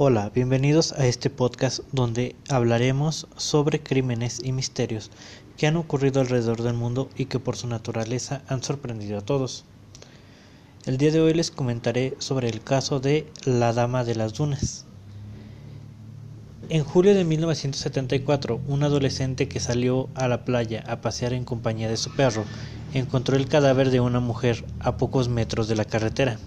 Hola, bienvenidos a este podcast donde hablaremos sobre crímenes y misterios que han ocurrido alrededor del mundo y que por su naturaleza han sorprendido a todos. El día de hoy les comentaré sobre el caso de la Dama de las Dunas. En julio de 1974, un adolescente que salió a la playa a pasear en compañía de su perro encontró el cadáver de una mujer a pocos metros de la carretera.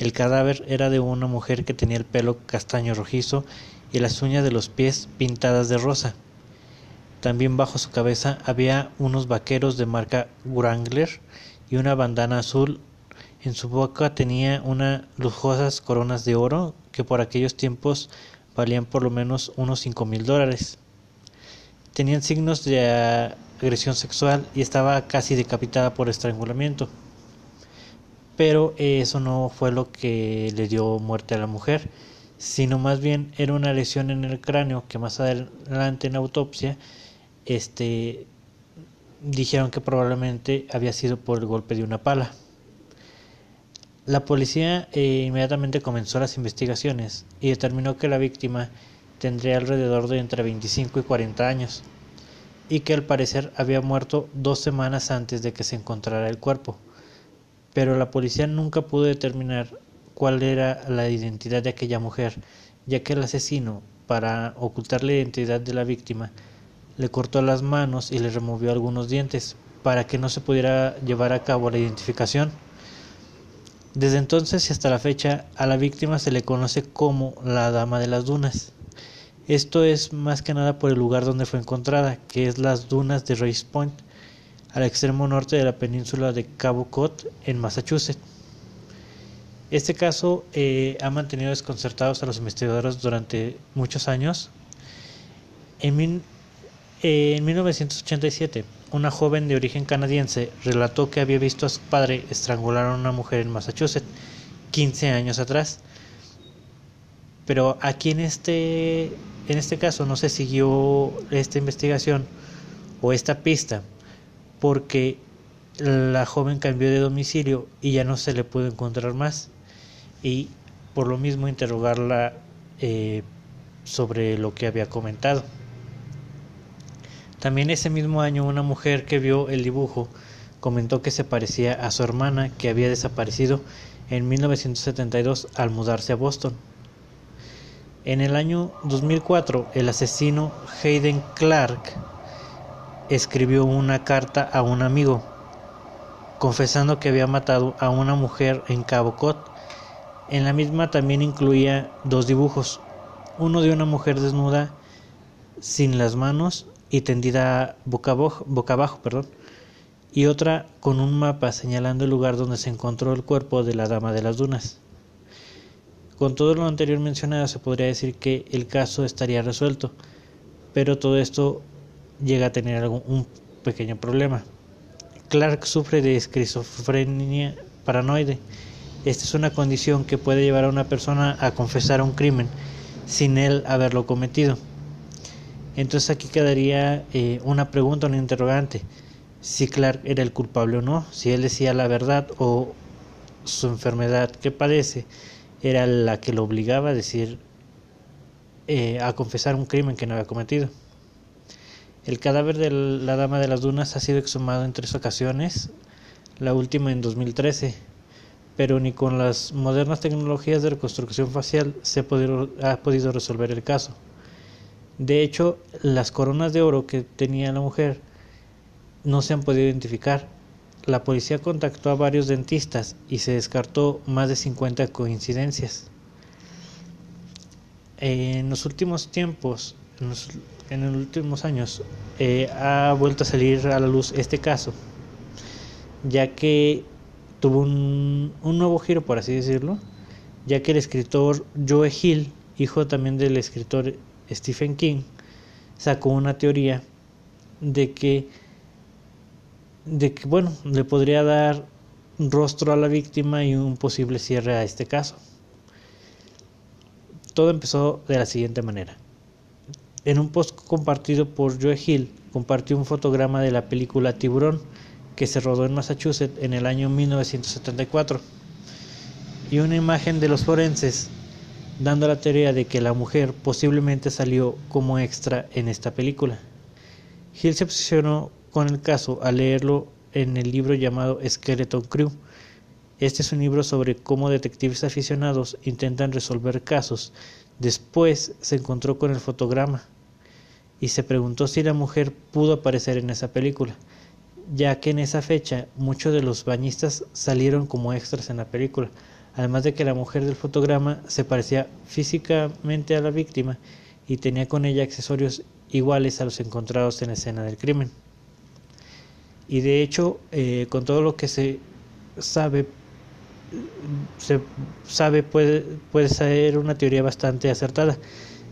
El cadáver era de una mujer que tenía el pelo castaño rojizo y las uñas de los pies pintadas de rosa. También bajo su cabeza había unos vaqueros de marca Wrangler y una bandana azul. En su boca tenía unas lujosas coronas de oro que por aquellos tiempos valían por lo menos unos cinco mil dólares. Tenían signos de agresión sexual y estaba casi decapitada por estrangulamiento pero eso no fue lo que le dio muerte a la mujer, sino más bien era una lesión en el cráneo que más adelante en autopsia este dijeron que probablemente había sido por el golpe de una pala. La policía eh, inmediatamente comenzó las investigaciones y determinó que la víctima tendría alrededor de entre 25 y 40 años y que al parecer había muerto dos semanas antes de que se encontrara el cuerpo pero la policía nunca pudo determinar cuál era la identidad de aquella mujer, ya que el asesino, para ocultar la identidad de la víctima, le cortó las manos y le removió algunos dientes para que no se pudiera llevar a cabo la identificación. Desde entonces y hasta la fecha a la víctima se le conoce como la Dama de las Dunas. Esto es más que nada por el lugar donde fue encontrada, que es las dunas de Race Point, al extremo norte de la península de Cabo Cod, en Massachusetts. Este caso eh, ha mantenido desconcertados a los investigadores durante muchos años. En, eh, en 1987, una joven de origen canadiense relató que había visto a su padre estrangular a una mujer en Massachusetts 15 años atrás. Pero aquí en este, en este caso no se siguió esta investigación o esta pista porque la joven cambió de domicilio y ya no se le pudo encontrar más y por lo mismo interrogarla eh, sobre lo que había comentado. También ese mismo año una mujer que vio el dibujo comentó que se parecía a su hermana que había desaparecido en 1972 al mudarse a Boston. En el año 2004 el asesino Hayden Clark escribió una carta a un amigo, confesando que había matado a una mujer en Cabo Cod. En la misma también incluía dos dibujos, uno de una mujer desnuda sin las manos y tendida boca abajo, boca abajo perdón, y otra con un mapa señalando el lugar donde se encontró el cuerpo de la Dama de las Dunas. Con todo lo anterior mencionado se podría decir que el caso estaría resuelto, pero todo esto llega a tener algún, un pequeño problema. Clark sufre de esquizofrenia paranoide. Esta es una condición que puede llevar a una persona a confesar un crimen sin él haberlo cometido. Entonces aquí quedaría eh, una pregunta, un interrogante. Si Clark era el culpable o no, si él decía la verdad o su enfermedad que padece era la que lo obligaba a decir, eh, a confesar un crimen que no había cometido. El cadáver de la Dama de las Dunas ha sido exhumado en tres ocasiones, la última en 2013, pero ni con las modernas tecnologías de reconstrucción facial se ha podido resolver el caso. De hecho, las coronas de oro que tenía la mujer no se han podido identificar. La policía contactó a varios dentistas y se descartó más de 50 coincidencias. En los últimos tiempos, en los últimos años eh, ha vuelto a salir a la luz este caso, ya que tuvo un, un nuevo giro, por así decirlo, ya que el escritor Joe Hill, hijo también del escritor Stephen King, sacó una teoría de que, de que bueno, le podría dar rostro a la víctima y un posible cierre a este caso. Todo empezó de la siguiente manera. En un post compartido por Joe Hill, compartió un fotograma de la película Tiburón, que se rodó en Massachusetts en el año 1974, y una imagen de los forenses dando la teoría de que la mujer posiblemente salió como extra en esta película. Hill se obsesionó con el caso al leerlo en el libro llamado Skeleton Crew. Este es un libro sobre cómo detectives aficionados intentan resolver casos. Después se encontró con el fotograma y se preguntó si la mujer pudo aparecer en esa película, ya que en esa fecha muchos de los bañistas salieron como extras en la película además de que la mujer del fotograma se parecía físicamente a la víctima y tenía con ella accesorios iguales a los encontrados en la escena del crimen. Y de hecho, eh, con todo lo que se sabe, se sabe puede, puede ser una teoría bastante acertada,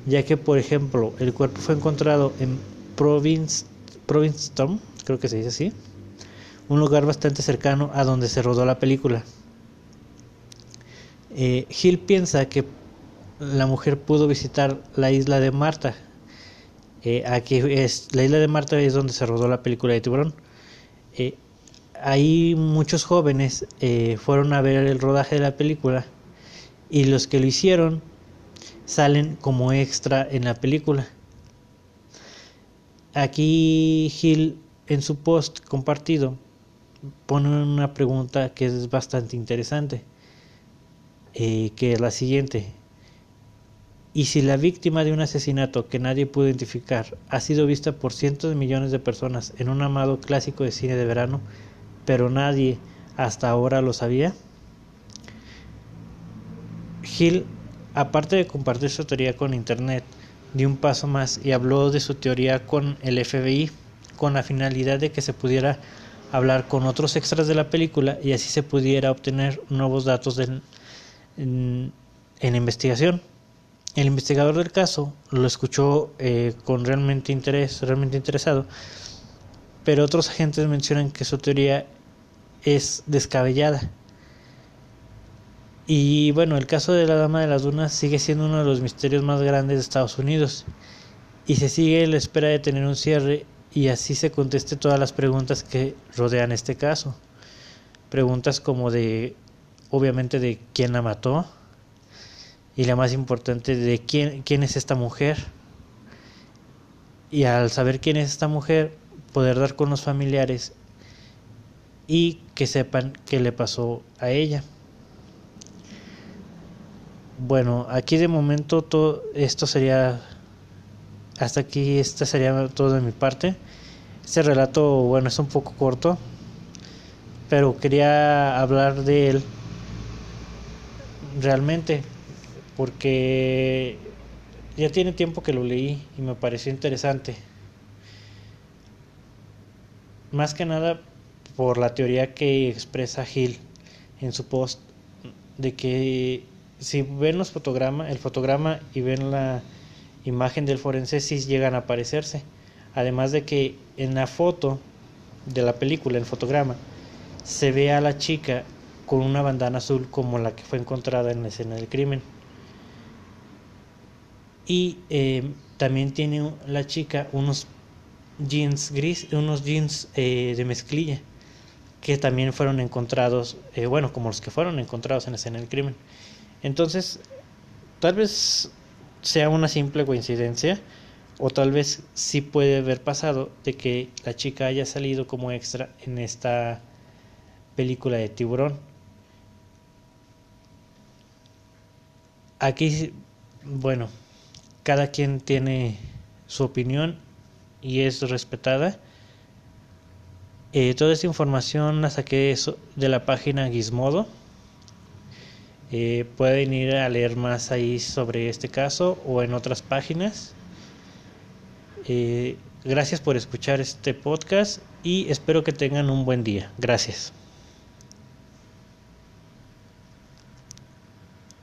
ya que, por ejemplo, el cuerpo fue encontrado en Province, Provincetown, creo que se dice así, un lugar bastante cercano a donde se rodó la película. Eh, Hill piensa que la mujer pudo visitar la isla de Marta. Eh, aquí es la isla de Marta es donde se rodó la película de Tiburón. Eh, ahí muchos jóvenes fueron a ver el rodaje de la película y los que lo hicieron salen como extra en la película. Aquí Hill en su post compartido pone una pregunta que es bastante interesante. Eh, que es la siguiente. Y si la víctima de un asesinato que nadie pudo identificar ha sido vista por cientos de millones de personas en un amado clásico de cine de verano, pero nadie hasta ahora lo sabía? Hill, aparte de compartir su teoría con Internet, dio un paso más y habló de su teoría con el FBI, con la finalidad de que se pudiera hablar con otros extras de la película y así se pudiera obtener nuevos datos en, investigación. El investigador del caso lo escuchó eh, con realmente interés, realmente interesado, pero otros agentes mencionan que su teoría es descabellada. Y bueno, el caso de la Dama de las Dunas sigue siendo uno de los misterios más grandes de Estados Unidos y se sigue la espera de tener un cierre y así se conteste todas las preguntas que rodean este caso. Preguntas como de obviamente de quién la mató y la más importante de quién, quién es esta mujer. Y al saber quién es esta mujer, poder dar con los familiares y que sepan qué le pasó a ella. Bueno, aquí de momento todo esto sería hasta aquí este sería todo de mi parte. Este relato, bueno, es un poco corto, pero quería hablar de él realmente, porque ya tiene tiempo que lo leí y me pareció interesante. Más que nada por la teoría que expresa Hill en su post de que si ven los fotogramas, el fotograma y ven la imagen del forense sí llegan a parecerse. Además de que en la foto de la película, el fotograma, se ve a la chica con una bandana azul como la que fue encontrada en la escena del crimen. Y eh, también tiene la chica unos jeans gris, unos jeans eh, de mezclilla que también fueron encontrados, eh, bueno, como los que fueron encontrados en la escena del crimen. Entonces, tal vez sea una simple coincidencia o tal vez sí puede haber pasado de que la chica haya salido como extra en esta película de tiburón aquí, bueno, cada quien tiene su opinión y es respetada. Eh, toda esta información la saqué de la página Gizmodo. Eh, pueden ir a leer más ahí sobre este caso o en otras páginas. Eh, gracias por escuchar este podcast y espero que tengan un buen día. Gracias.